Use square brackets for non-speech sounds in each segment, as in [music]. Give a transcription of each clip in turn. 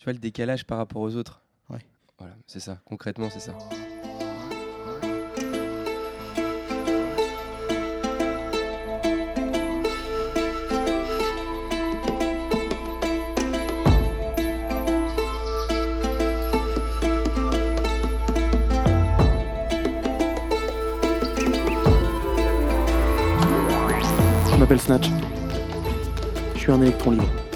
Tu vois le décalage par rapport aux autres Ouais. Voilà, c'est ça. Concrètement, c'est ça. Je m'appelle Snatch. Je suis un électron libre.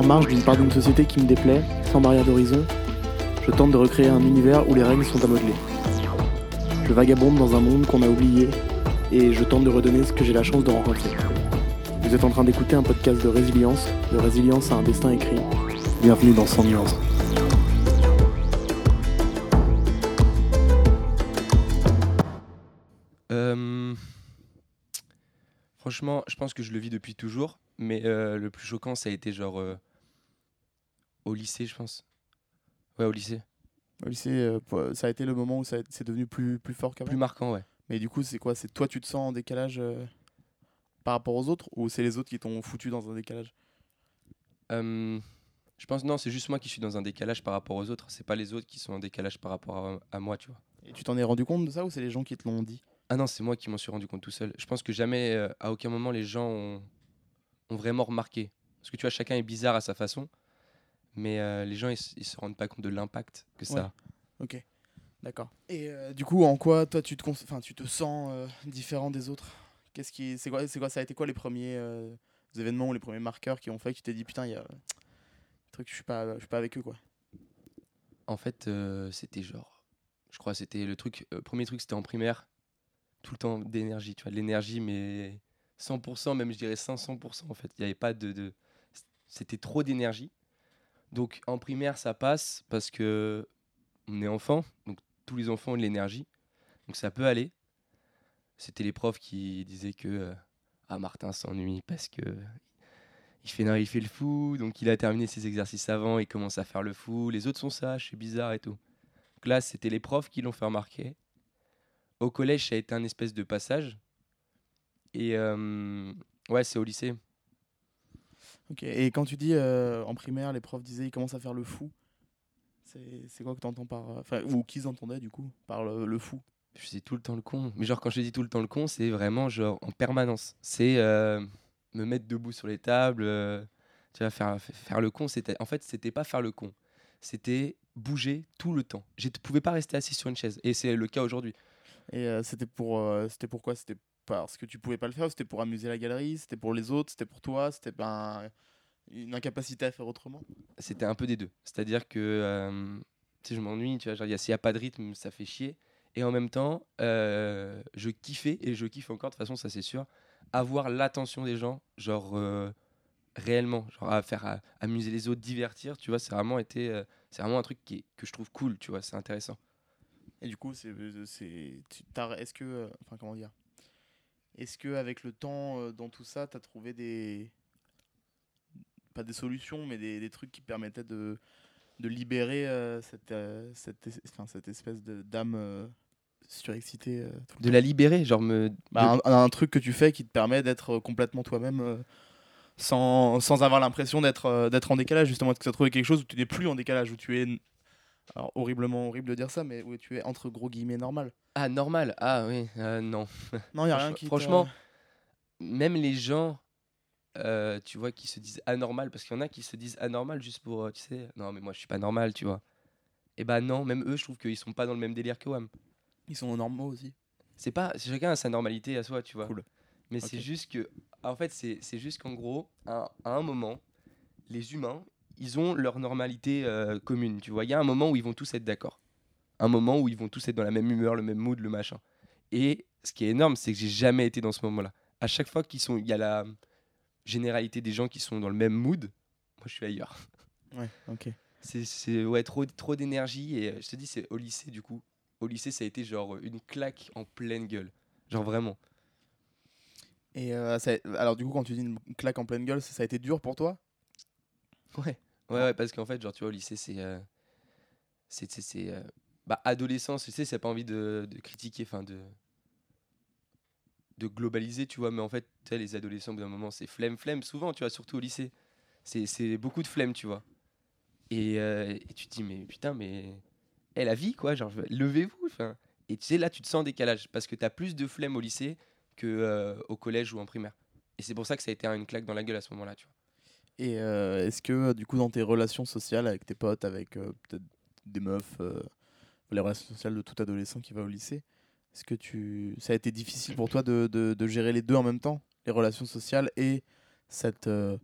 En marge d'une part d'une société qui me déplaît, sans barrière d'horizon, je tente de recréer un univers où les règles sont à modeler. Je vagabonde dans un monde qu'on a oublié et je tente de redonner ce que j'ai la chance de rencontrer. Vous êtes en train d'écouter un podcast de résilience, de résilience à un destin écrit. Bienvenue dans 100 nuances. Euh, Franchement, je pense que je le vis depuis toujours, mais euh, le plus choquant, ça a été genre euh, au lycée, je pense. Ouais, au lycée. Au lycée, euh, pour- ça a été le moment où c'est devenu plus, plus fort qu'avant. Plus marquant, ouais. Mais du coup, c'est quoi? C'est toi, tu te sens en décalage euh, par rapport aux autres ou c'est les autres qui t'ont foutu dans un décalage? Euh, je pense, non, c'est juste moi qui suis dans un décalage par rapport aux autres. C'est pas les autres qui sont en décalage par rapport à, à moi, tu vois. Et tu t'en es rendu compte de ça ou c'est les gens qui te l'ont dit? Ah non, c'est moi qui m'en suis rendu compte tout seul. Je pense que jamais, euh, à aucun moment, les gens ont, ont vraiment remarqué. Parce que tu vois, chacun est bizarre à sa façon, mais euh, les gens, ils, ils se rendent pas compte de l'impact que ça Ouais. a. Ok, d'accord. Et euh, du coup, en quoi toi tu te, enfin, tu te sens euh, différent des autres? Qu'est-ce qui, c'est quoi, c'est quoi, ça a été quoi les premiers euh, événements ou les premiers marqueurs qui ont fait que tu t'es dit putain, il y a truc, je suis pas, je suis pas avec eux quoi? En fait, euh, c'était genre, je crois, c'était le truc, euh, premier truc, c'était en primaire, tout le temps d'énergie, tu vois, de l'énergie, mais 100%, même je dirais 500% en fait. Il n'y avait pas de, de- c'était trop d'énergie. Donc en primaire, ça passe parce que on est enfant, donc tous les enfants ont de l'énergie, donc ça peut aller. C'était les profs qui disaient que euh, ah Martin s'ennuie parce que il fait, le fou, donc il a terminé ses exercices avant, il commence à faire le fou. Les autres sont sages, c'est bizarre et tout. Donc là, c'était les profs qui l'ont fait remarquer. Au collège, ça a été un espèce de passage. Et euh, ouais, c'est au lycée. Ok. Et quand tu dis euh, en primaire, les profs disaient ils commencent à faire le fou. C'est, quoi que t'entends par, euh, enfin, ou qu'ils entendaient du coup par le, le fou? Je faisais tout le temps le con. Mais genre, quand je dis tout le temps le con, c'est vraiment genre en permanence. C'est euh, me mettre debout sur les tables, euh, tu vas faire, faire le con. C'était, en fait, c'était pas faire le con. C'était bouger tout le temps. Je ne pouvais pas rester assis sur une chaise. Et c'est le cas aujourd'hui. Et euh, c'était pour, euh, c'était pourquoi C'était parce que tu pouvais pas le faire C'était pour amuser la galerie C'était pour les autres C'était pour toi C'était ben, une incapacité à faire autrement? C'était un peu des deux. C'est-à-dire que euh, sais, je m'ennuie, tu vois, genre, il y a- s'il n'y a pas de rythme, ça fait chier. Et en même temps, euh, je kiffais, et je kiffe encore, de toute façon, ça c'est sûr, avoir l'attention des gens, genre euh, réellement, genre à faire à- amuser les autres, divertir, tu vois, c'est vraiment été, c'est vraiment un truc qui est- que je trouve cool, tu vois, c'est intéressant. Et du coup, c'est, c'est, est-ce que, enfin comment dire? Est-ce que avec le temps euh, dans tout ça, tu as trouvé des, pas des solutions, mais des, des trucs qui permettaient de, de libérer euh, cette, euh, cette, es- enfin, cette espèce de d'âme euh, surexcitée De temps? la libérer, genre me... Bah, de- un, un truc que tu fais qui te permet d'être complètement toi-même sans, sans avoir l'impression d'être d'être en décalage justement. Que tu as trouvé quelque chose où tu n'es plus en décalage où tu es alors horriblement horrible de dire ça mais où tu es entre gros guillemets normal Ah, normal, ah oui, euh, non. [laughs] non il y a rien qui franchement, même les gens, euh, tu vois, qui se disent anormal, parce qu'il y en a qui se disent anormal juste pour, euh, tu sais, non mais moi je suis pas normal, tu vois. Et bah non, même eux, je trouve qu'ils sont pas dans le même délire que WAM. ils sont normaux aussi C'est pas, chacun a sa normalité à soi, tu vois. Cool. Mais c'est juste que, en fait, c'est c'est juste qu'en gros, à, à un moment, les humains, ils ont leur normalité euh, commune, tu vois. Il y a un moment où ils vont tous être d'accord. Un moment où ils vont tous être dans la même humeur, le même mood, le machin. Et ce qui est énorme, c'est que j'ai jamais été dans ce moment-là. À chaque fois qu'il sont- il y a la généralité des gens qui sont dans le même mood, moi je suis ailleurs. [laughs] ouais ok C'est- ouais, trop, trop d'énergie. Et euh, je te dis, c'est au lycée du coup. Au lycée, ça a été genre une claque en pleine gueule. Genre vraiment. et euh, ça- alors du coup quand tu dis une claque en pleine gueule ça, ça a été dur pour toi? Ouais. Ouais, ouais, parce qu'en fait, genre, tu vois, au lycée, c'est. euh, c'est. c'est- euh, bah, adolescence, tu sais, c'est pas envie de, de critiquer, enfin, de. de globaliser, tu vois, mais en fait, tu les adolescents, au bout d'un moment, c'est flemme, flemme, souvent, tu vois, surtout au lycée. C'est beaucoup de flemme, tu vois. Et, euh, et tu te dis, mais putain, mais. Eh, la vie, quoi, genre, levez-vous. enfin. Et tu sais, là, tu te sens en décalage parce que tu as plus de flemme au lycée que au collège ou en primaire. Et c'est pour ça que ça a été une claque dans la gueule à ce moment-là, tu vois. Et euh, est-ce que, du coup, dans tes relations sociales avec tes potes, avec euh, peut-être des meufs, euh, les relations sociales de tout adolescent qui va au lycée, est-ce que tu... ça a été difficile pour toi de, de- de gérer les deux en même temps Les relations sociales et cette euh,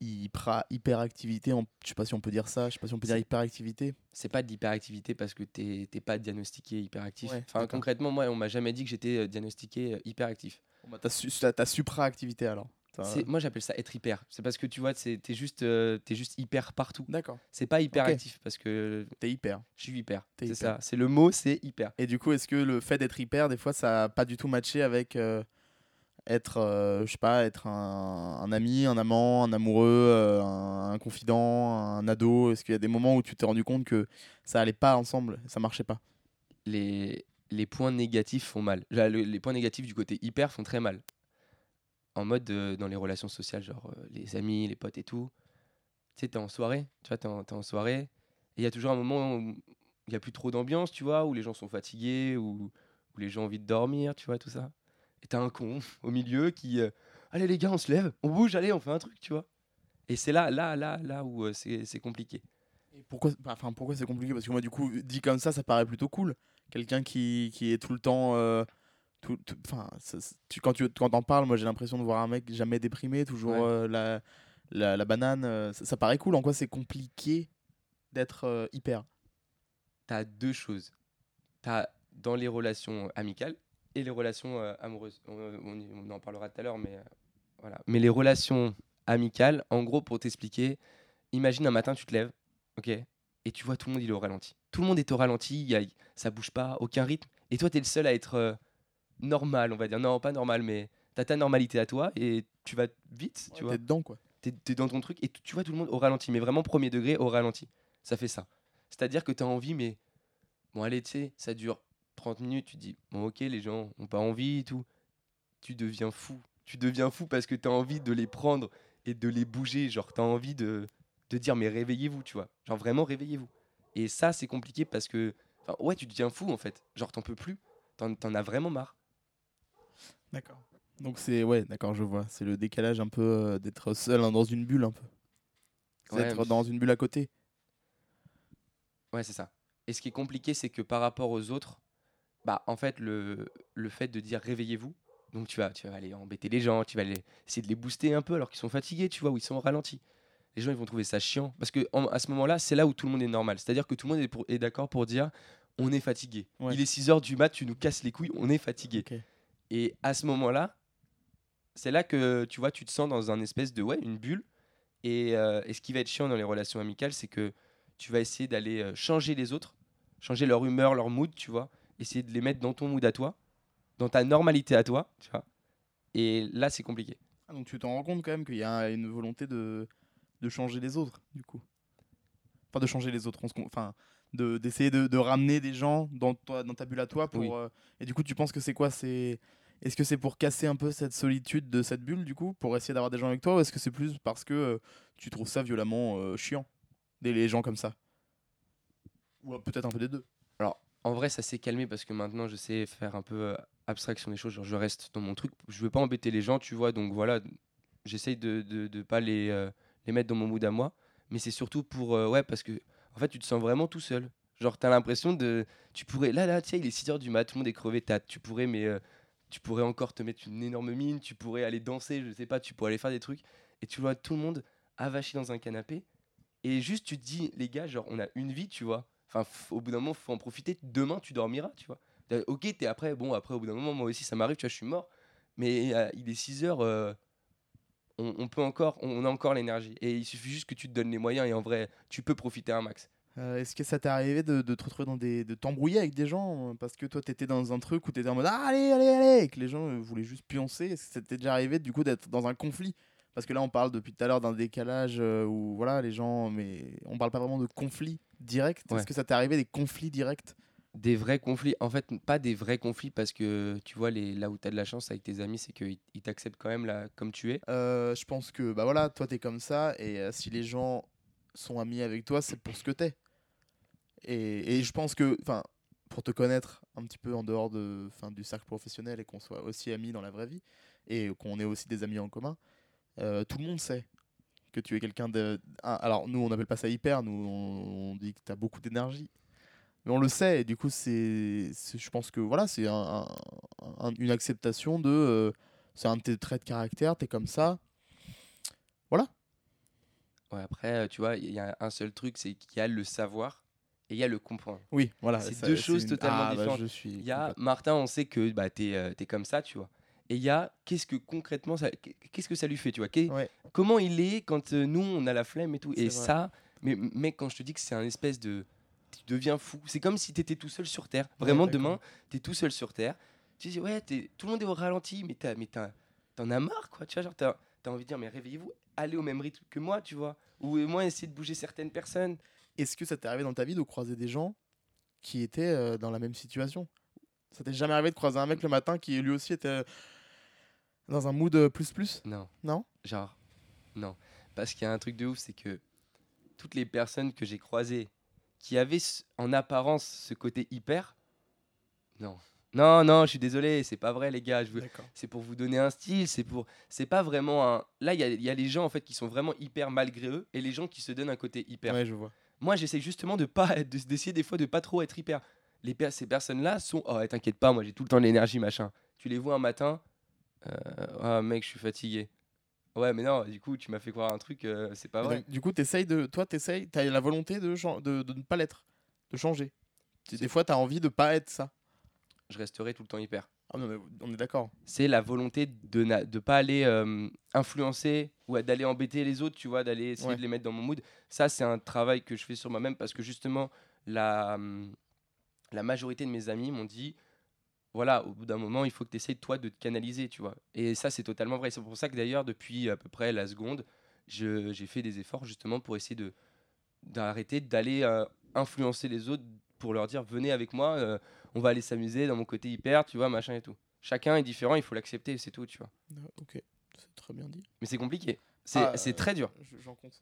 hyper, hyperactivité, en- je sais pas si on peut dire ça, je sais pas si on peut dire hyperactivité. C'est pas de l'hyperactivité parce que t'es pas diagnostiqué hyperactif. Ouais, enfin, concrètement, moi, on m'a jamais dit que j'étais euh, diagnostiqué euh, hyperactif. Bon, bah, t'as, su- supraactivité alors. Moi, j'appelle ça être hyper. C'est parce que tu vois, c'est- t'es juste, euh, t'es juste hyper partout. D'accord, C'est pas hyperactif parce que t'es hyper. je suis hyper. C'est hyper. ça. C'est le mot, c'est hyper. Et du coup, est-ce que le fait d'être hyper, des fois, ça a pas du tout matché avec euh, être, euh, je sais pas, être un, un ami, un amant, un amoureux, euh, un, un confident, un ado? Est-ce qu'il y a des moments où tu t'es rendu compte que ça allait pas ensemble, ça marchait pas? Les, les points négatifs font mal. Les points négatifs du côté hyper font très mal. En mode dans les relations sociales, genre euh, les amis, les potes et tout. Tu sais, t'es en soirée, tu vois, t'es en, en soirée. Et il y a toujours un moment où il n'y a plus trop d'ambiance, tu vois, où les gens sont fatigués, où, où les gens ont envie de dormir, tu vois, tout ça. Et t'as un con [laughs] au milieu qui. euh, allez les gars, on se lève, on bouge, allez, on fait un truc, tu vois. Et c'est là, là, là, là où euh, c'est compliqué. Pourquoi, bah, enfin, pourquoi c'est compliqué? Parce que moi, du coup, dit comme ça, ça paraît plutôt cool. Quelqu'un qui, qui est tout le temps. Tout- ça- tu, quand tu quand t'en parles, moi j'ai l'impression de voir un mec jamais déprimé, toujours Ouais. euh, la, la, la banane. euh, ça, ça paraît cool. En quoi c'est compliqué d'être euh, hyper? T'as deux choses. T'as dans les relations amicales et les relations euh, amoureuses. On, on y- on en parlera tout à l'heure, mais voilà. Mais les relations amicales, en gros, pour t'expliquer, imagine un matin, tu te lèves, ok, et tu vois tout le monde il est au ralenti. Tout le monde est au ralenti, y a, ça bouge pas, aucun rythme, et toi t'es le seul à être normal, on va dire. Non, pas normal, mais t'as ta normalité à toi et tu vas vite, tu vois T'es dedans, quoi. t'es es dans ton truc et tu vois tout le monde au ralenti, mais vraiment premier degré au ralenti. Ça fait ça. C'est-à-dire que tu as envie, mais bon, allez, tu sais, ça dure 30 minutes, tu te dis, bon, ok, les gens ont pas envie et tout. Tu deviens fou. Tu deviens fou parce que tu as envie de les prendre et de les bouger. Genre, tu as envie de, de dire, mais réveillez-vous, tu vois. Genre, vraiment, réveillez-vous. Et ça, c'est compliqué parce que, ouais, tu deviens fou en fait. Genre, t'en peux plus. T'en t'en as vraiment marre. D'accord. Donc c'est ouais, d'accord, je vois. C'est le décalage un peu euh, d'être seul hein, dans une bulle un peu. C'est Ouais, être mais- dans une bulle à côté. Ouais, c'est ça. Et ce qui est compliqué, c'est que par rapport aux autres, bah, en fait, le, le fait de dire réveillez-vous, donc tu vas, tu vas aller embêter les gens, tu vas aller essayer de les booster un peu alors qu'ils sont fatigués, tu vois, ou ils sont au ralenti. Les gens, ils vont trouver ça chiant. Parce que en- à ce moment-là, c'est là où tout le monde est normal. C'est-à-dire que tout le monde est, pour- est d'accord pour dire on est fatigué. Ouais. Il est 6h du mat, tu nous casses les couilles, on est fatigué. Ok. Et à ce moment-là, c'est là que tu vois, tu te sens dans un espèce de ouais, une bulle. Et, euh, ce qui va être chiant dans les relations amicales, c'est que tu vas essayer d'aller euh, changer les autres, changer leur humeur, leur mood, tu vois, essayer de les mettre dans ton mood à toi, dans ta normalité à toi, tu vois. Et là, c'est compliqué. Ah, donc tu t'en rends compte quand même qu'il y a une volonté de, de changer les autres, du coup. Enfin, de changer les autres. Enfin, d'essayer de, de ramener des gens dans, toi, dans ta bulle à toi. Pour, Oui. euh, et du coup, tu penses que c'est quoi c'est Est-ce que c'est pour casser un peu cette solitude de cette bulle, du coup, pour essayer d'avoir des gens avec toi Ou est-ce que c'est plus parce que euh, tu trouves ça violemment euh, chiant, des les gens comme ça? Ou peut-être un peu des deux. En vrai, ça s'est calmé parce que maintenant, je sais faire un peu abstraction des choses. Genre, je reste dans mon truc. Je veux pas embêter les gens, tu vois. Donc voilà, j'essaye de, de, de pas les, les mettre dans mon mood à moi. Mais c'est surtout pour. ouais, parce que en fait, tu te sens vraiment tout seul. Genre, t'as l'impression de. Tu pourrais. Là, là, tiens, il est 6h du mat, tout le monde est crevé. t'as- Tu pourrais, mais. euh, tu pourrais encore te mettre une énorme mine. Tu pourrais aller danser, je sais pas. Tu pourrais aller faire des trucs. Et tu vois tout le monde avachi dans un canapé. Et juste, tu te dis, les gars, genre, on a une vie, tu vois. Enfin, au bout d'un moment, faut en profiter. Demain, tu dormiras, tu vois. Ok, t'es après, bon, après, au bout d'un moment, moi aussi, ça m'arrive, tu vois, je suis mort. Mais euh, il est 6 heures, euh, on, on peut encore, on a encore l'énergie. Et il suffit juste que tu te donnes les moyens et en vrai, tu peux profiter un max. Euh, Est-ce que ça t'est arrivé de, de te retrouver dans des. de t'embrouiller avec des gens euh, parce que toi t'étais dans un truc où t'étais en mode ah, allez, allez, allez et que les gens euh, voulaient juste pioncer? Est-ce que ça t'est déjà arrivé du coup d'être dans un conflit? Parce que là on parle depuis tout à l'heure d'un décalage euh, où voilà les gens. mais on parle pas vraiment de conflit direct. Ouais. Est-ce que ça t'est arrivé des conflits directs? Des vrais conflits, en fait, pas des vrais conflits parce que tu vois, les, là où tu as de la chance avec tes amis, c'est qu'ils ils t'acceptent quand même là, comme tu es. Euh, Je pense que bah voilà, toi t'es comme ça et euh, si les gens sont amis avec toi, c'est pour ce que t'es. Et, et je pense que, enfin, pour te connaître un petit peu en dehors de, fin, du cercle professionnel et qu'on soit aussi amis dans la vraie vie et qu'on ait aussi des amis en commun, euh, tout le monde sait que tu es quelqu'un de. Alors, nous, on n'appelle pas ça hyper, nous, on, on dit que tu as beaucoup d'énergie. Mais on le sait, et du coup, c'est, je pense que voilà, c'est un- un- un- une acceptation de. euh, c'est un de tes traits de caractère, tu es comme ça. Ouais, après, euh, tu vois, il y a un seul truc, c'est qu'il y a le savoir et il y a le comprendre. Oui, voilà. C'est deux choses totalement Ah, bah, différentes. je suis Il y a Martin, on sait que bah, tu es, comme ça, tu vois. Et il y a qu'est-ce que concrètement, ça, qu'est-ce que ça lui fait, tu vois? Ouais. Comment il est quand euh, nous, on a la flemme et tout? Et vrai. ça, mais mec, quand je te dis que c'est un espèce de. Tu deviens fou. C'est comme si tu étais tout seul sur Terre. Vraiment, demain, tu es tout seul sur Terre. Tu dis, ouais, tout le monde est au ralenti, mais t'en as marre, quoi. Tu vois, genre, t'as as envie de dire, mais réveillez-vous, allez au même rythme que moi, tu vois. Ou au moins, essayer de bouger certaines personnes. Est-ce que ça t'est arrivé dans ta vie de croiser des gens qui étaient euh, dans la même situation? Ça t'est jamais arrivé de croiser un mec le matin qui lui aussi était euh, dans un mood euh, plus plus? Non. Non? Genre, non. Parce qu'il y a un truc de ouf, c'est que toutes les personnes que j'ai croisées qui avaient ce- en apparence ce côté hyper, non. Non, non, je suis désolé, c'est pas vrai, les gars. Je veux... D'accord. C'est pour vous donner un style, c'est pour. C'est pas vraiment un. Là, il y a, il y a les gens en fait qui sont vraiment hyper malgré eux et les gens qui se donnent un côté hyper. Ouais, je vois. Moi, j'essaie justement de pas de- d'essayer des fois de pas trop être hyper. Les per- ces personnes-là sont oh t'inquiète pas, moi j'ai tout le temps de l'énergie machin. Tu les vois un matin, euh, ah mec, je suis fatigué. Ouais, mais non, du coup, tu m'as fait croire un truc, euh, c'est pas vrai. donc, du coup, t'essayes de, toi, t'essayes, t'as la volonté de, de, de ne pas l'être, de changer. Des fois, t'as envie de pas être ça. Je resterai tout le temps hyper. Ah, non, mais on est d'accord. C'est la volonté de ne de pas aller euh, influencer ou d'aller embêter les autres, tu vois, d'aller essayer Ouais. de les mettre dans mon mood. Ça, c'est un travail que je fais sur moi-même parce que justement, la, hum, la majorité de mes amis m'ont dit voilà, au bout d'un moment, il faut que tu essayes, toi, de te canaliser, tu vois. Et ça, c'est totalement vrai. C'est pour ça que d'ailleurs, depuis à peu près la seconde, je- j'ai fait des efforts justement pour essayer de d'arrêter d'aller euh, influencer les autres pour leur dire venez avec moi, euh, on va aller s'amuser dans mon côté hyper, tu vois, machin et tout. Chacun est différent, il faut l'accepter, c'est tout, tu vois. Ah, Ok, c'est très bien dit. Mais c'est compliqué. C'est Ah, c'est euh, très dur.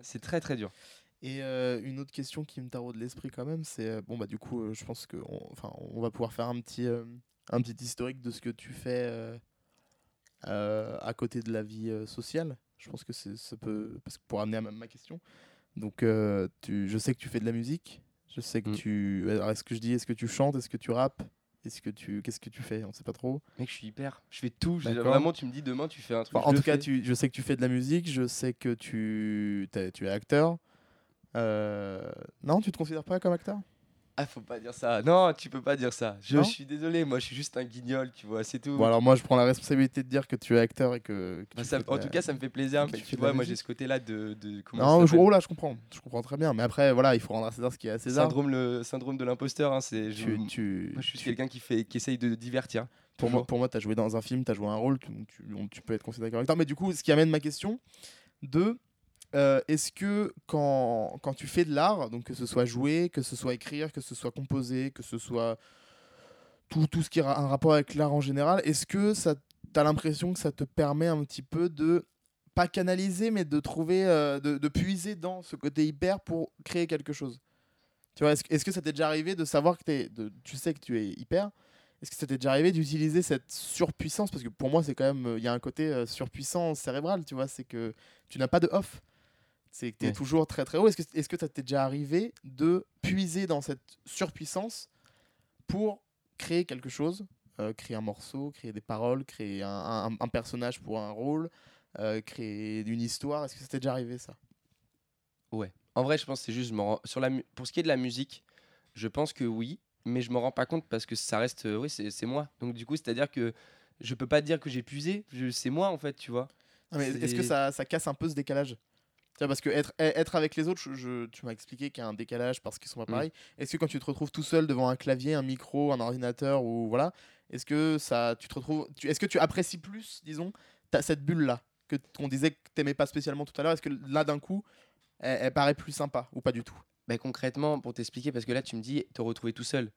C'est très très dur. Et euh, une autre question qui me taraude l'esprit quand même, c'est euh, bon bah du coup, euh, je pense que on, enfin, on va pouvoir faire un petit euh, un petit historique de ce que tu fais euh, euh, à côté de la vie euh, sociale. Je pense que ça peut parce que pour amener à ma, question. Donc tu, je sais que tu fais de la musique. Je sais que Mm. tu. alors, Est-ce que je dis Est-ce que tu chantes Est-ce que tu rappes Est-ce que tu Qu'est-ce que tu fais? On sait pas trop. Mec, je suis hyper. Je fais tout. Je-. Vraiment, tu me dis demain, tu fais un truc. Enfin, en tout cas, tu, je sais que tu fais de la musique. Je sais que tu tu es acteur. Euh, Non, tu te considères pas comme acteur? Ah, faut pas dire ça. Non, tu peux pas dire ça. Je suis désolé, moi, je suis juste un guignol, tu vois, c'est tout. Bon alors moi je prends la responsabilité de dire que tu es acteur et que, que Bah, tu ça- en la- tout cas, ça me fait plaisir. mais tu tu vois, moi, j'ai ce côté-là de. de comment Non, je, oh là je comprends, je comprends très bien. Mais après voilà, il faut rendre à César ce qui est à César. syndrome, le syndrome de l'imposteur. hein, c'est. je- Tu, tu, Moi, je suis tu- quelqu'un qui fait, qui essaye de divertir. pour moi, pour moi, t'as joué dans un film, t'as joué un rôle, tu, tu, on- tu peux être considéré comme acteur. Mais du coup, ce qui amène ma question de euh, est-ce que quand, quand tu fais de l'art, donc que ce soit jouer, que ce soit écrire, que ce soit composer, que ce soit tout, tout ce qui a un rapport avec l'art en général, est-ce que ça t'as l'impression que ça te permet un petit peu de pas canaliser, mais de trouver, euh, de, de puiser dans ce côté hyper pour créer quelque chose? Tu vois, est-ce, que- ça t'est déjà arrivé de savoir que t'es, tu sais que tu es hyper? Est-ce que ça t'est déjà arrivé d'utiliser cette surpuissance? Parce que pour moi, c'est quand même. euh, Il y a un côté euh, surpuissant cérébral, tu vois. C'est que tu n'as pas de off. C'est que tu es Ouais. toujours très très haut. Est-ce que, est-ce que ça t'est déjà arrivé de puiser dans cette surpuissance pour créer quelque chose euh, Créer un morceau, créer des paroles, créer un, un- un personnage pour un rôle, euh, créer une histoire? Est-ce que ça t'est déjà arrivé ça? Ouais. En vrai, je pense que c'est juste. m'en Sur la Pour ce qui est de la musique, je pense que oui, mais je me rends pas compte parce que ça reste. euh, Oui, c'est moi. Donc, du coup, c'est-à-dire que je peux pas dire que j'ai puisé. je- C'est moi, en fait, tu vois. Ah, mais Est-ce que ça, ça casse un peu ce décalage? Vois, parce que être, e- être avec les autres, je, je- tu m'as expliqué qu'il y a un décalage parce qu'ils sont pas Mm. pareils. Est-ce que quand tu te retrouves tout seul devant un clavier, un micro, un ordinateur ou voilà, est-ce que ça, tu te retrouves, est-ce que tu apprécies plus, disons, cette bulle là que qu'on disait que t'aimais pas spécialement tout à l'heure? Est-ce que là d'un coup, elle, elle paraît plus sympa ou pas du tout? Bah, concrètement, pour t'expliquer, parce que là, tu me dis te retrouver tout seul.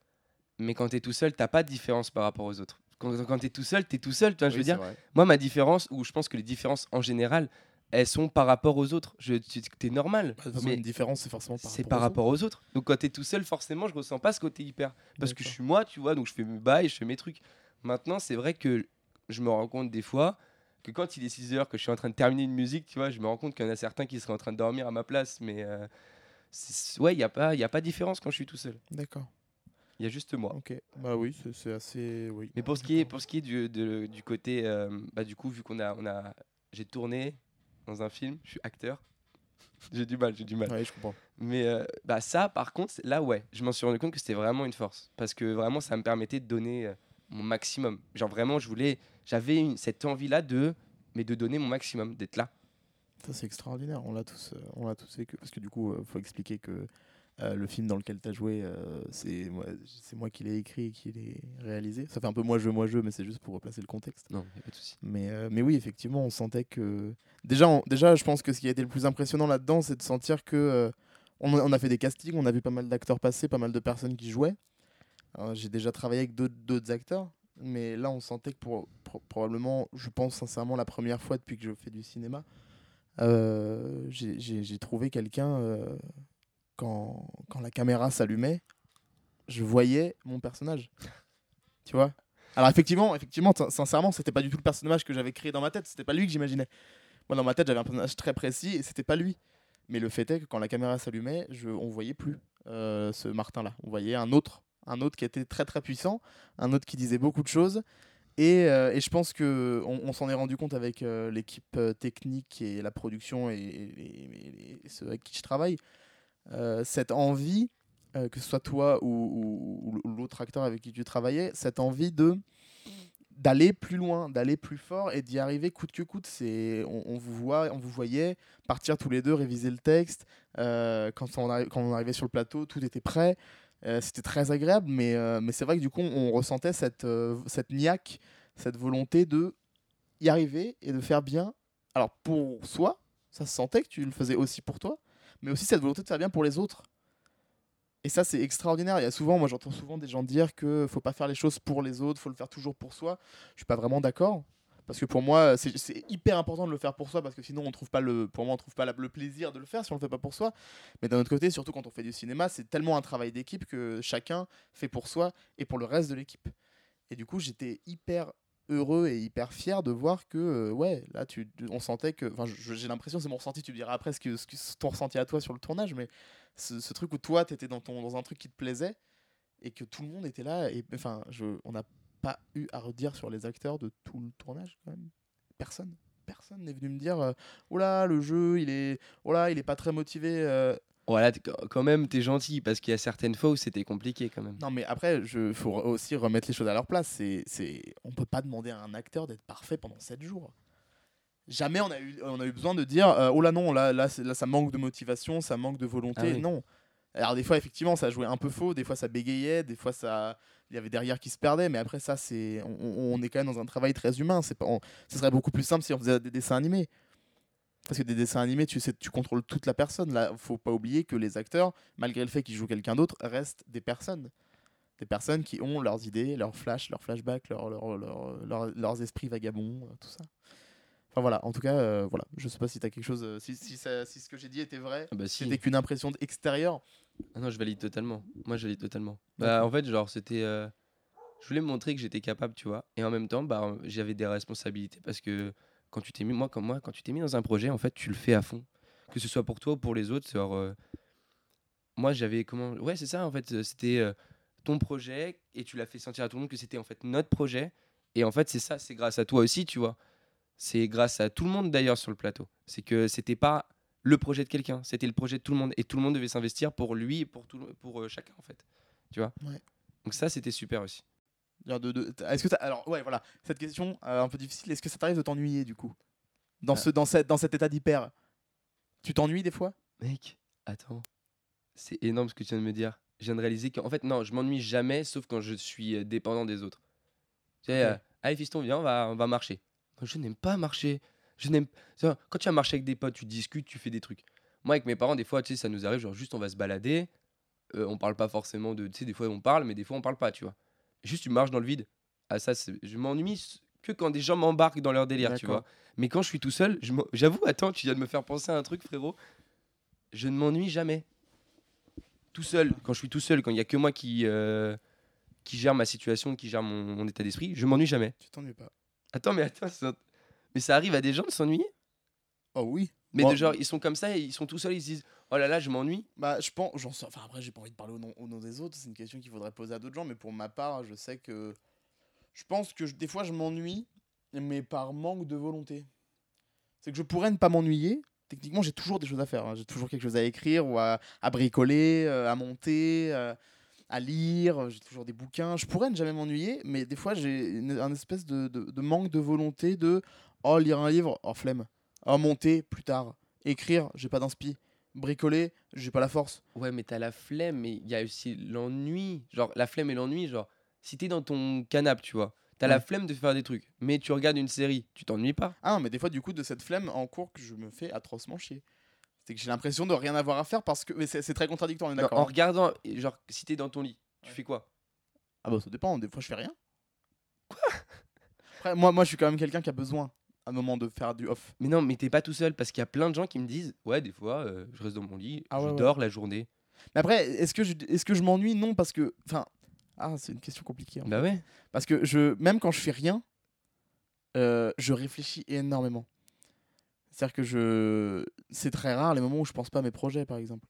Mais quand tu es tout seul, t'as pas de différence par rapport aux autres. Quand, quand tu es tout seul, tu es tout seul. Tu vois, je veux dire, vrai. moi, ma différence, ou je pense que les différences en général, elles sont par rapport aux autres. Je, tu- t'es normal. Bah, mais une différence, c'est forcément par rapport par aux rapport aux autres. Donc quand t'es tout seul, forcément, je ressens pas ce côté hyper. Parce que je suis moi, tu vois, donc je fais mes bails, je fais mes trucs. Maintenant, c'est vrai que je me rends compte des fois que quand il est 6 heures, que je suis en train de terminer une musique, tu vois, je me rends compte qu'il y en a certains qui seraient en train de dormir à ma place. Mais euh, ouais, il n'y a, pas- y a pas de différence quand je suis tout seul. D'accord. Il y a juste moi. Ok. Bah oui, c'est- c'est assez. Oui. Mais pour ce qui est, pour ce qui est du, de- du côté, euh, bah, du coup, vu qu'on a, on a, j'ai tourné dans un film, je suis acteur. J'ai du mal, j'ai du mal. Ouais, je comprends. Mais euh, bah ça, par contre, là, ouais, je m'en suis rendu compte que c'était vraiment une force. Parce que vraiment, ça me permettait de donner euh, mon maximum. Genre, vraiment, je voulais. J'avais cette envie-là de. Mais de donner mon maximum, d'être là. Ça, c'est extraordinaire. On l'a tous, euh, on l'a tous vécu. Parce que du coup, il faut expliquer que euh, le film dans lequel tu as joué, euh, c'est moi, c'est moi qui l'ai écrit et qui l'ai réalisé. Ça fait un peu moi-jeu, moi-jeu, mais c'est juste pour replacer le contexte. Non, y a pas de souci. Mais, euh, mais oui, effectivement, on sentait que. Déjà, on- déjà, je pense que ce qui a été le plus impressionnant là-dedans, c'est de sentir que. on, a, on a fait des castings, on a vu pas mal d'acteurs passer, pas mal de personnes qui jouaient. J'ai déjà travaillé avec d'autres- acteurs, mais là, on sentait que pour, pro- probablement, je pense sincèrement, la première fois depuis que je fais du cinéma, j'ai trouvé quelqu'un. Quand, la caméra s'allumait, je voyais mon personnage. Tu vois? Alors effectivement, effectivement, sin- sincèrement, c'était pas du tout le personnage que j'avais créé dans ma tête. C'était pas lui que j'imaginais. Moi, dans ma tête, j'avais un personnage très précis et c'était pas lui. Mais le fait est que quand la caméra s'allumait, je, on voyait plus euh, ce Martin-là. On voyait un autre, un autre qui était très très puissant, un autre qui disait beaucoup de choses. Et, euh, je pense que on, s'en est rendu compte avec euh, l'équipe technique et la production et- et ceux avec qui je travaille. Euh, cette envie, euh, que ce soit toi ou, l'autre acteur avec qui tu travaillais, cette envie de d'aller plus loin, d'aller plus fort et d'y arriver coûte que coûte. C'est, on, vous voit, on vous voyait partir tous les deux, réviser le texte. Euh, quand, on arrivait sur le plateau, tout était prêt. C'était très agréable, mais, mais c'est vrai que du coup, on ressentait cette, cette niaque, cette volonté de y arriver et de faire bien. Alors pour soi, ça se sentait que tu le faisais aussi pour toi, mais aussi cette volonté de faire bien pour les autres. Et ça, c'est extraordinaire. Il y a souvent, moi j'entends souvent des gens dire que faut pas faire les choses pour les autres, faut le faire toujours pour soi. Je suis pas vraiment d'accord. Parce que pour moi, c'est hyper important de le faire pour soi, parce que sinon, on trouve pas le, pour moi, on trouve pas le plaisir de le faire si on le fait pas pour soi. Mais d'un autre côté, surtout quand on fait du cinéma, c'est tellement un travail d'équipe que chacun fait pour soi et pour le reste de l'équipe. Et du coup, j'étais hyper heureux et hyper fier de voir que, euh, ouais, là, tu, on sentait que, enfin, j'ai l'impression, c'est mon ressenti, tu me diras après ce que, ce que ton ressenti à toi sur le tournage, mais ce, truc où toi, tu étais dans, ton, dans un truc qui te plaisait et que tout le monde était là. Et enfin, on n'a pas eu à redire sur les acteurs de tout le tournage, quand même. Personne. Personne n'est venu me dire, euh, oh là, le jeu, il est, oh là, il est pas très motivé. euh. Voilà, quand même, t'es gentil parce qu'il y a certaines fois où c'était compliqué quand même. Non, mais après, il faut aussi remettre les choses à leur place. C'est, c'est, on peut pas demander à un acteur d'être parfait pendant 7 jours. Jamais on a eu, on a eu besoin de dire, euh, oh là non, là, là, ça manque de motivation, ça manque de volonté. Ah oui. Non. Alors des fois, effectivement, ça jouait un peu faux, des fois ça bégayait, des fois ça, il y avait derrière qui se perdait, mais après ça, c'est, on, est quand même dans un travail très humain. C'est pas, on- ce serait beaucoup plus simple si on faisait des dessins animés. Parce que des dessins animés, tu sais, tu contrôles toute la personne. Là, faut pas oublier que les acteurs, malgré le fait qu'ils jouent quelqu'un d'autre, restent des personnes. Des personnes qui ont leurs idées, leurs flashs, leurs flashbacks, leurs, leurs, leurs, leurs- esprits vagabonds, euh, tout ça. Enfin voilà, en tout cas, euh, voilà. Je sais pas si tu as quelque chose. euh, si, si, ça- si ce que j'ai dit était vrai, Ah bah si. c'était qu'une impression extérieure. Ah non, je valide totalement. Moi, je valide totalement. Bah, en fait, genre, c'était. euh, Je voulais me montrer que j'étais capable, tu vois. Et en même temps, bah, j'avais des responsabilités parce que quand tu t'es mis, moi, comme moi, quand tu t'es mis dans un projet, en fait, tu le fais à fond. Que ce soit pour toi ou pour les autres. Genre, euh, Moi, j'avais. comment Ouais, c'est ça, en fait. euh, C'était euh, ton projet et tu l'as fait sentir à tout le monde que c'était en fait notre projet. Et en fait, c'est ça, c'est grâce à toi aussi, tu vois. C'est grâce à tout le monde d'ailleurs sur le plateau. C'est que c'était pas le projet de quelqu'un, c'était le projet de tout le monde et tout le monde devait s'investir pour lui et pour tout pour euh, chacun en fait. Tu vois Ouais. Donc ça c'était super aussi. Dire de- de- Est-ce que alors ouais voilà cette question euh, un peu difficile. Est-ce que ça t'arrive de t'ennuyer du coup dans Ah. ce dans cette dans cet état d'hyper? Tu t'ennuies des fois? Mec, attends. C'est énorme ce que tu viens de me dire. Je viens de réaliser qu'en fait non, je m'ennuie jamais sauf quand je suis euh, dépendant des autres. Tu sais, Ok. euh, allez fiston, viens, on va on va marcher. Je n'aime pas marcher. Je n'aime quand tu vas marcher avec des potes, tu discutes, tu fais des trucs. Moi avec mes parents des fois, tu sais, ça nous arrive genre juste on va se balader, euh, on parle pas forcément de tu sais des fois on parle mais des fois on parle pas, tu vois. Juste tu marches dans le vide. Ah ça je m'ennuie que quand des gens m'embarquent dans leur délire, tu vois. Mais quand je suis tout seul, j'avoue, attends, tu viens de me faire penser à un truc, frérot. Je ne m'ennuie jamais. Tout seul, quand je suis tout seul, quand il y a que moi qui, euh, qui gère ma situation, qui gère mon, mon état d'esprit, je m'ennuie jamais. Tu t'ennuies pas. Attends, mais attends, un- mais ça arrive à des gens de s'ennuyer? Oh oui. Mais Bon. de genre, ils sont comme ça et ils sont tout seuls, ils se disent Oh là là, je m'ennuie. Bah, je pense, j'en après, j'ai pas envie de parler au nom, au nom des autres, c'est une question qu'il faudrait poser à d'autres gens, mais pour ma part, je sais que. Je pense que des fois, je m'ennuie, mais par manque de volonté. C'est que je pourrais ne pas m'ennuyer. Techniquement, j'ai toujours des choses à faire. hein. J'ai toujours quelque chose à écrire ou à, bricoler, euh, à monter, euh, à lire. J'ai toujours des bouquins. Je pourrais ne jamais m'ennuyer, mais des fois, j'ai un espèce de, de- de manque de volonté de oh, lire un livre, oh, flemme. Oh, monter, plus tard. Écrire, j'ai pas d'inspi. Bricoler, j'ai pas la force. Ouais, mais t'as la flemme, mais il y a aussi l'ennui. Genre, la flemme et l'ennui, genre, si t'es dans ton canapé, tu vois, t'as la flemme de faire des trucs, mais tu regardes une série, tu t'ennuies pas. Ah non, mais des fois, du coup, de cette flemme en cours que je me fais atrocement chier. C'est que j'ai l'impression de rien avoir à faire parce que. Mais c'est très contradictoire, on est d'accord. en hein. regardant, genre, si t'es dans ton lit, tu Ouais. fais quoi? Ah bah ça dépend, des fois je fais rien. Après, moi, moi je suis quand même quelqu'un qui a besoin un moment de faire du off. Mais non, mais t'es pas tout seul, parce qu'il y a plein de gens qui me disent Ouais, des fois, euh, je reste dans mon lit, Ah je ouais, ouais. dors la journée. Mais après, est-ce que je, est-ce que je m'ennuie? Non, parce que. Enfin. Ah, c'est une question compliquée. Bah ouais. Parce que je, même quand je fais rien, euh, je réfléchis énormément. C'est-à-dire que je. C'est très rare les moments où je pense pas à mes projets, par exemple.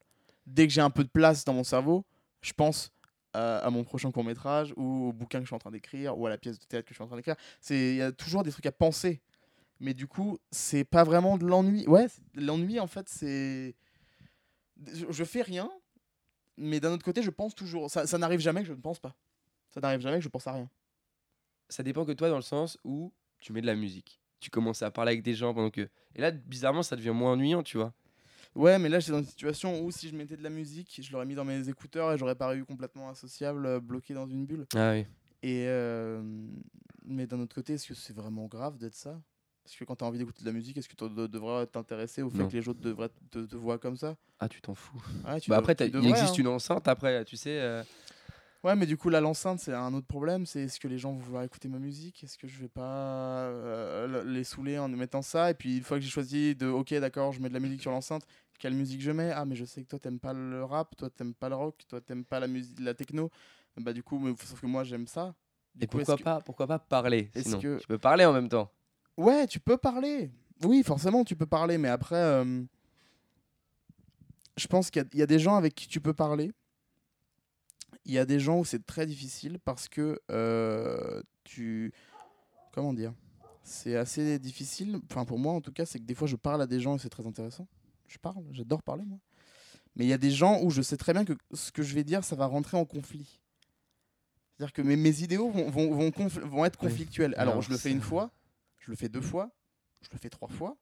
Dès que j'ai un peu de place dans mon cerveau, je pense à, à mon prochain court métrage ou au bouquin que je suis en train d'écrire ou à la pièce de théâtre que je suis en train d'écrire. C'est il y a toujours des trucs à penser. Mais du coup, c'est pas vraiment de l'ennui. Ouais, l'ennui en fait, c'est je, je fais rien, mais d'un autre côté, je pense toujours. Ça, ça n'arrive jamais que je ne pense pas. Ça n'arrive jamais que je pense à rien. Ça dépend que toi, dans le sens où tu mets de la musique. Tu commences à parler avec des gens pendant que. Et là, bizarrement, ça devient moins ennuyant, tu vois. Ouais, mais là, j'étais dans une situation où si je mettais de la musique, je l'aurais mis dans mes écouteurs et j'aurais paru complètement associable, euh, bloqué dans une bulle. Ah oui. Et euh, mais d'un autre côté, est-ce que c'est vraiment grave d'être ça? Parce que quand tu as envie d'écouter de la musique, est-ce que tu de- devrais t'intéresser au fait Non. que les autres devraient te, te voient comme ça? Ah, tu t'en fous. Ouais, tu Bah après, tu il existe hein. une enceinte après, tu sais. euh, Ouais, mais du coup, là, l'enceinte, c'est un autre problème. C'est est-ce que les gens vont vouloir écouter ma musique? Est-ce que je vais pas euh, les saouler en mettant ça? Et puis, une fois que j'ai choisi de, ok, d'accord, je mets de la musique sur l'enceinte, quelle musique je mets? Ah, mais je sais que toi, t'aimes pas le rap, toi, t'aimes pas le rock, toi, t'aimes pas la musique, la techno. Bah, du coup, mais- sauf que moi, j'aime ça. Du Et coup, pourquoi que- pas, pourquoi pas parler sinon? que- Tu peux parler en même temps. Ouais, tu peux parler. Oui, forcément, tu peux parler, mais après, euh, je pense qu'il y a- il y, a des gens avec qui tu peux parler. Il y a des gens où c'est très difficile parce que euh, tu. Comment dire C'est assez difficile. Enfin, pour moi, en tout cas, c'est que des fois, je parle à des gens et c'est très intéressant. Je parle, j'adore parler, moi. Mais il y a des gens où je sais très bien que ce que je vais dire, ça va rentrer en conflit. C'est-à-dire que mes, mes idéaux vont, vont, vont, confl- vont être Oui. conflictuels. Alors, je le fais une fois, je le fais deux fois, je le fais trois fois.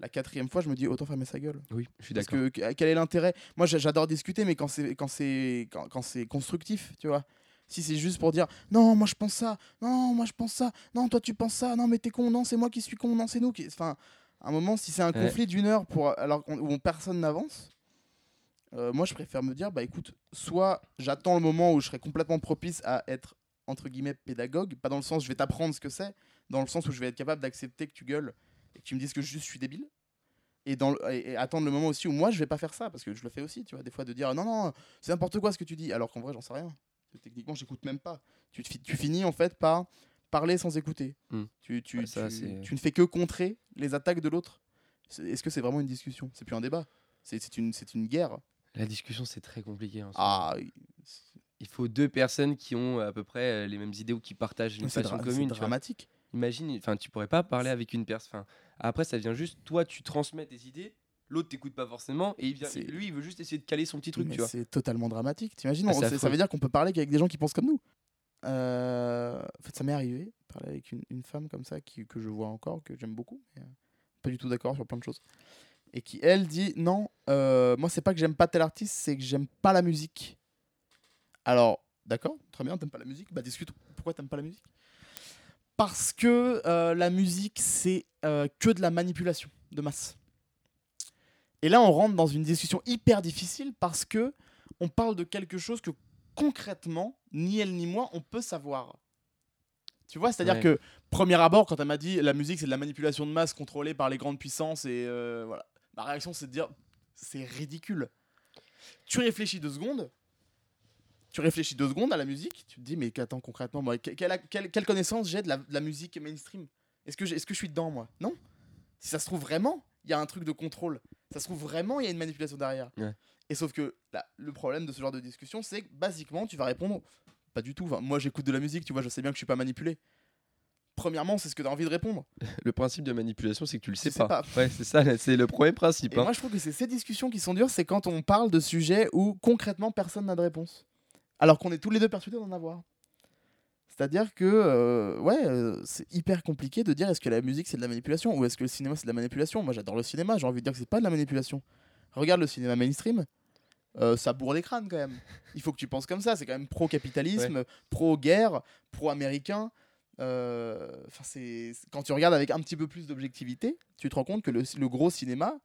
La quatrième fois, je me dis autant fermer sa gueule. Oui, je suis Parce d'accord. que que- quel est l'intérêt? Moi, j'a- j'adore discuter, mais quand c'est quand c'est quand, quand c'est constructif, tu vois. Si c'est juste pour dire non, moi je pense ça, non, moi je pense ça, non, toi tu penses ça, non, mais t'es con, non, c'est moi qui suis con, non, c'est nous qui. Enfin, à un moment, si c'est un Ouais. conflit d'une heure pour alors où personne n'avance, euh, moi je préfère me dire bah écoute, soit j'attends le moment où je serai complètement propice à être entre guillemets pédagogue, pas dans le sens je vais t'apprendre ce que c'est, dans le sens où je vais être capable d'accepter que tu gueules et que tu me dises que juste je suis débile. Et, dans le- et, et attendre le moment aussi où moi je vais pas faire ça parce que je le fais aussi, tu vois, des fois de dire non, non, c'est n'importe quoi ce que tu dis, alors qu'en vrai j'en sais rien. Techniquement, j'écoute même pas. Tu, finis en fait par parler sans écouter. Hmm. Tu, tu, Ouais, ça, tu- c'est- tu ne fais que contrer les attaques de l'autre. Est-ce que c'est vraiment une discussion? C'est plus un débat. C'est une, guerre. La discussion, c'est très compliqué. soi. Ah. Il faut deux personnes qui ont à peu près euh, les mêmes idées ou qui partagent une passion commune. c'est vois. dramatique. Imagine, enfin, tu pourrais pas parler avec une personne. Après, ça vient juste, toi, tu transmets tes idées, l'autre t'écoute pas forcément, et il vient, C'est- lui, il veut juste essayer de caler son petit truc, Mais tu vois. C'est totalement dramatique. T'imagines? Ah. Ça veut dire qu'on peut parler qu'avec des gens qui pensent comme nous. Euh, en fait, ça m'est arrivé de parler avec une, une femme comme ça qui, que je vois encore, que j'aime beaucoup, mais euh, pas du tout d'accord sur plein de choses. Et qui, elle, dit non, euh, moi, c'est pas que j'aime pas tel artiste, c'est que j'aime pas la musique. Alors, d'accord, très bien, t'aimes pas la musique? Bah, discute. Pourquoi t'aimes pas la musique? Parce que euh, la musique, c'est euh, que de la manipulation de masse. Et là, on rentre dans une discussion hyper difficile parce que on parle de quelque chose que concrètement, ni elle ni moi, on peut savoir. Tu vois, c'est-à-dire Ouais. que, premier abord, quand elle m'a dit la musique c'est de la manipulation de masse contrôlée par les grandes puissances, et euh, voilà, ma réaction c'est de dire c'est ridicule. Tu réfléchis deux secondes, tu réfléchis deux secondes à la musique, tu te dis mais attends concrètement, moi, que- quelle, quelle- quelle connaissance j'ai de la, de la musique mainstream? Est-ce que, est-ce que je suis dedans moi? Non. Si ça se trouve vraiment, il y a un truc de contrôle. Ça se trouve vraiment, il y a une manipulation derrière. Ouais. Et sauf que là, le problème de ce genre de discussion, c'est que basiquement, tu vas répondre pas du tout. Enfin, moi, j'écoute de la musique, tu vois, je sais bien que je suis pas manipulé. Premièrement, c'est ce que tu as envie de répondre. [laughs] Le principe de manipulation, c'est que tu le sais pas. Ouais, c'est ça, c'est le premier principe. Et hein. moi, je trouve que c'est ces discussions qui sont dures, c'est quand on parle de sujets où concrètement personne n'a de réponse. Alors qu'on est tous les deux persuadés d'en avoir. C'est-à-dire que, euh, ouais, euh, c'est hyper compliqué de dire est-ce que la musique c'est de la manipulation ou est-ce que le cinéma c'est de la manipulation? Moi, j'adore le cinéma, j'ai envie de dire que c'est pas de la manipulation. Regarde le cinéma mainstream, euh, ça bourre les crânes quand même. Il faut que tu penses comme ça, c'est quand même pro-capitalisme, pro-guerre, pro-américain. Enfin, c'est quand tu regardes avec un petit peu plus d'objectivité, tu te rends compte que le, le gros cinéma,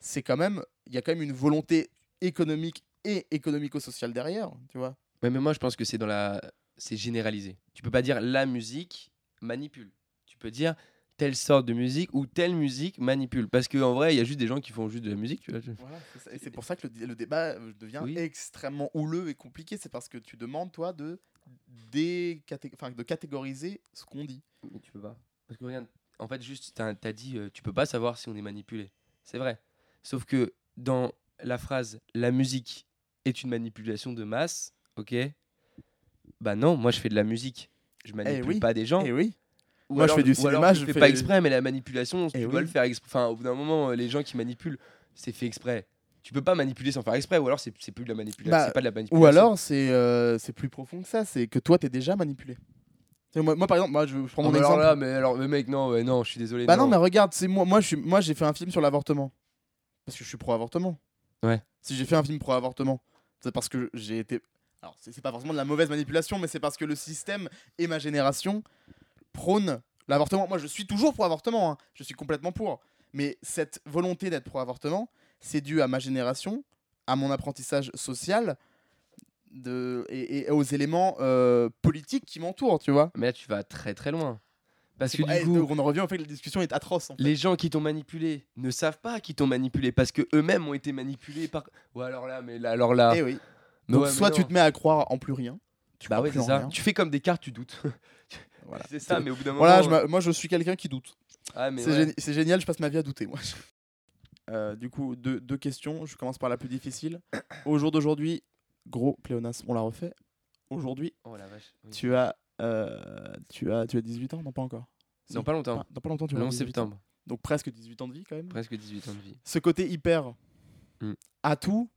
c'est quand même, il y a quand même une volonté économique et économico-sociale derrière, tu vois. Ouais, mais moi, je pense que c'est dans la, c'est généralisé. Tu peux pas dire la musique manipule. Tu peux dire telle sorte de musique ou telle musique manipule. Parce qu'en vrai, il y a juste des gens qui font juste de la musique. Tu vois. Voilà, et c'est pour ça que le, le débat euh, devient Oui. extrêmement houleux et compliqué. C'est parce que tu demandes, toi, de, de catégoriser ce qu'on dit. Mais tu peux pas. Parce que regarde, en fait, juste, t'as as dit, euh, tu peux pas savoir si on est manipulé. C'est vrai. Sauf que dans la phrase la musique est une manipulation de masse, ok Bah non, moi je fais de la musique. Je manipule oui. pas des gens. Et oui, Ou moi, je fais du alors cinéma, tu je fais fais- pas exprès, mais la manipulation, tu Eh dois oui. le faire exprès. Enfin, au bout d'un moment, euh, les gens qui manipulent, c'est fait exprès. Tu peux pas manipuler sans faire exprès, ou alors c'est plus de la manipulation. Bah, c'est pas de la manipulation. ou alors c'est euh, c'est plus profond que ça. C'est que toi, t'es déjà manipulé. Moi, moi, par exemple, moi, je, je prends Oh, mon mais alors exemple. là, mais alors, mais mec, non, ouais, non, je suis désolé. Bah non, mais regarde, c'est moi, moi, je suis, moi, j'ai fait un film sur l'avortement parce que je suis pro-avortement. Ouais. Si j'ai fait un film pro-avortement, c'est parce que j'ai été. Alors, c'est pas forcément de la mauvaise manipulation, mais c'est parce que le système et ma génération prônent l'avortement. Moi, je suis toujours pro-avortement. hein. Je suis complètement pour. Mais cette volonté d'être pro-avortement, c'est dû à ma génération, à mon apprentissage social. De, et, et aux éléments euh, politiques qui m'entourent, tu vois. Mais là, tu vas très très loin. Parce que du eh, coup, on en revient au fait que la discussion est atroce. en fait. les gens qui t'ont manipulé ne savent pas qu'ils t'ont manipulé parce que eux-mêmes ont été manipulés par. Ou alors là, mais là, alors là. Eh oui. Donc ouais, soit tu non. te mets à croire en plus rien. Tu Bah ouais, plus en ça. rien. Tu fais comme des cartes, tu doutes. [laughs] Voilà. [laughs] c'est ça, mais au bout d'un moment. Voilà, je m'a- moi je suis quelqu'un qui doute. Ah, C'est ouais. génial, je passe ma vie à douter moi. [laughs] Euh, du coup, deux, deux questions. Je commence par la plus difficile. [coughs] Au jour d'aujourd'hui, gros pléonasme, on l'a refait. Aujourd'hui, Oh oui. tu as, euh, tu as, tu as 18 ans, non pas encore. Si. pas longtemps. Pas- Dans pas longtemps, tu vas 11 avoir 18 ans. septembre. Donc presque 18 ans de vie quand même. Presque 18 ans de vie. Ce côté hyper, Mm. atout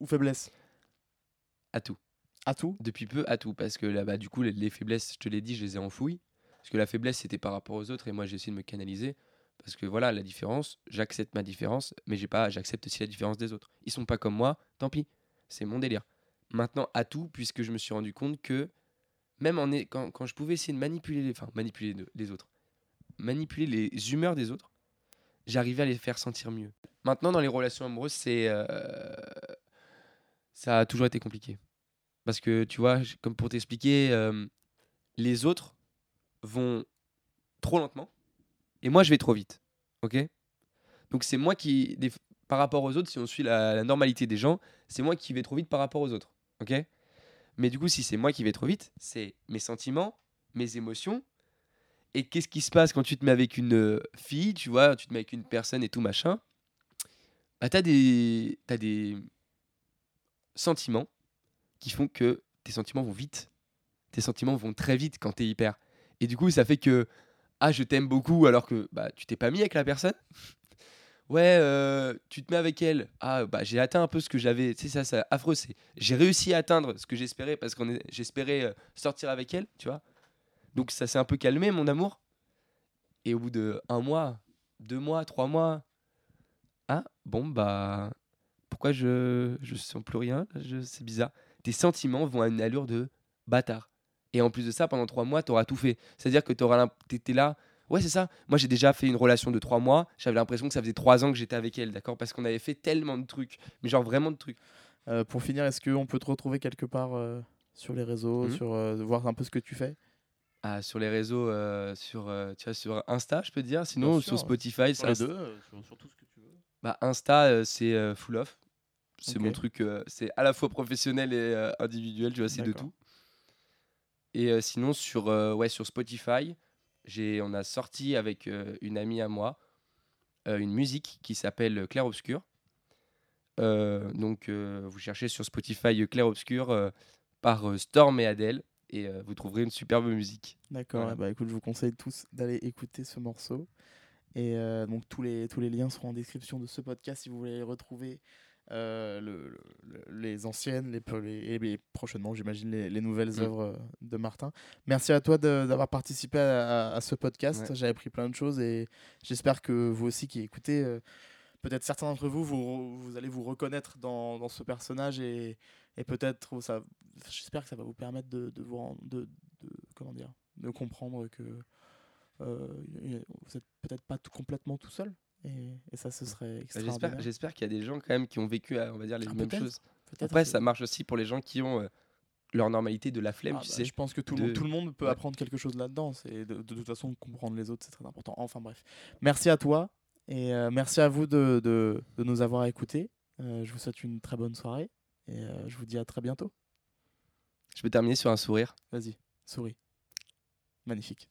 ou faiblesse? À tout. Atout. Depuis peu, à tout. Parce que là, bah, du coup, les, les faiblesses, je te l'ai dit, je les ai enfouies. Parce que la faiblesse, c'était par rapport aux autres et moi, j'ai essayé de me canaliser. Parce que voilà, la différence, j'accepte ma différence, mais j'ai pas, j'accepte aussi la différence des autres. Ils sont pas comme moi, tant pis. C'est mon délire. Maintenant, à tout, puisque je me suis rendu compte que même en est, quand, quand je pouvais essayer de manipuler les, enfin, manipuler de- les autres, manipuler les humeurs des autres, j'arrivais à les faire sentir mieux. Maintenant, dans les relations amoureuses, c'est, euh, ça a toujours été compliqué. Parce que tu vois, comme pour t'expliquer, euh, les autres vont trop lentement et moi je vais trop vite. Ok? Donc c'est moi qui, par rapport aux autres, si on suit la, la normalité des gens, c'est moi qui vais trop vite par rapport aux autres. Ok? Mais du coup, si c'est moi qui vais trop vite, c'est mes sentiments, mes émotions. Et qu'est-ce qui se passe quand tu te mets avec une euh, fille, tu vois, tu te mets avec une personne et tout machin? Bah t'as des, t'as des sentiments qui font que tes sentiments vont vite. Tes sentiments vont très vite quand t'es hyper. Et du coup, ça fait que ah, je t'aime beaucoup alors que bah tu t'es pas mis avec la personne. Ouais, euh, tu te mets avec elle. Ah, bah j'ai atteint un peu ce que j'avais. Tu sais, ça, c'est affreux. c'est- J'ai réussi à atteindre ce que j'espérais parce qu'on est- j'espérais euh, sortir avec elle, tu vois. Donc ça s'est un peu calmé, mon amour. Et au bout de un mois, deux mois, trois mois, ah, bon, bah, pourquoi je, je sens plus rien je, C'est bizarre. Tes sentiments vont à une allure de bâtard. Et en plus de ça, pendant trois mois, tu auras tout fait. C'est-à-dire que tu étais là. Ouais, c'est ça. Moi, j'ai déjà fait une relation de trois mois. J'avais l'impression que ça faisait trois ans que j'étais avec elle, d'accord? Parce qu'on avait fait tellement de trucs. Mais genre vraiment de trucs. Euh, pour finir, est-ce qu'on peut te retrouver quelque part euh, sur les réseaux, Mhm. sur euh, voir un peu ce que tu fais? Ah, sur les réseaux, euh, sur, euh, tu vois, sur Insta, je peux te dire. Sinon, sur. Spotify, Sur ça, les deux, sur, sur tout ce que tu veux. Bah, Insta, euh, c'est euh, full off. C'est mon truc, euh, c'est à la fois professionnel et euh, individuel, tu vois, c'est de tout. Et euh, sinon, sur, ouais, sur Spotify, j'ai, on a sorti avec une amie à moi une musique qui s'appelle Clair Obscur. Donc, vous cherchez sur Spotify Clair Obscur par Storm et Adele et vous trouverez une superbe musique. D'accord, Voilà. bah, écoute, je vous conseille tous d'aller écouter ce morceau. Et donc tous les, tous les liens seront en description de ce podcast si vous voulez retrouver euh, le- le- le- les anciennes les, et prochainement, j'imagine, les, les nouvelles Mm. œuvres euh, de Martin. Merci à toi d'avoir participé à, à- à ce podcast. Ouais. J'ai appris plein de choses et j'espère que vous aussi qui écoutez, euh, peut-être certains d'entre vous, vous, vous allez vous reconnaître dans, dans ce personnage et, et peut-être ça, j'espère que ça va vous permettre de, de vous rendre- de, de- comment dire, de comprendre que euh, vous n'êtes peut-être pas tout, complètement tout seul. Et, et ça, ce serait Bah, extraordinaire. J'espère, j'espère qu'il y a des gens quand même qui ont vécu, euh, on va dire, les Ah, mêmes choses. Après, ça marche aussi pour les gens qui ont euh, leur normalité de la flemme, Ah, tu bah, sais. Je pense que tout, le de- monde, tout le monde peut Ouais. apprendre quelque chose là-dedans. De, de toute façon comprendre les autres, c'est très important. Enfin bref, merci à toi et euh, merci à vous de, nous avoir écoutés. Euh, je vous souhaite une très bonne soirée et je vous dis à très bientôt. Je peux terminer sur un sourire. Vas-y, souris. Magnifique.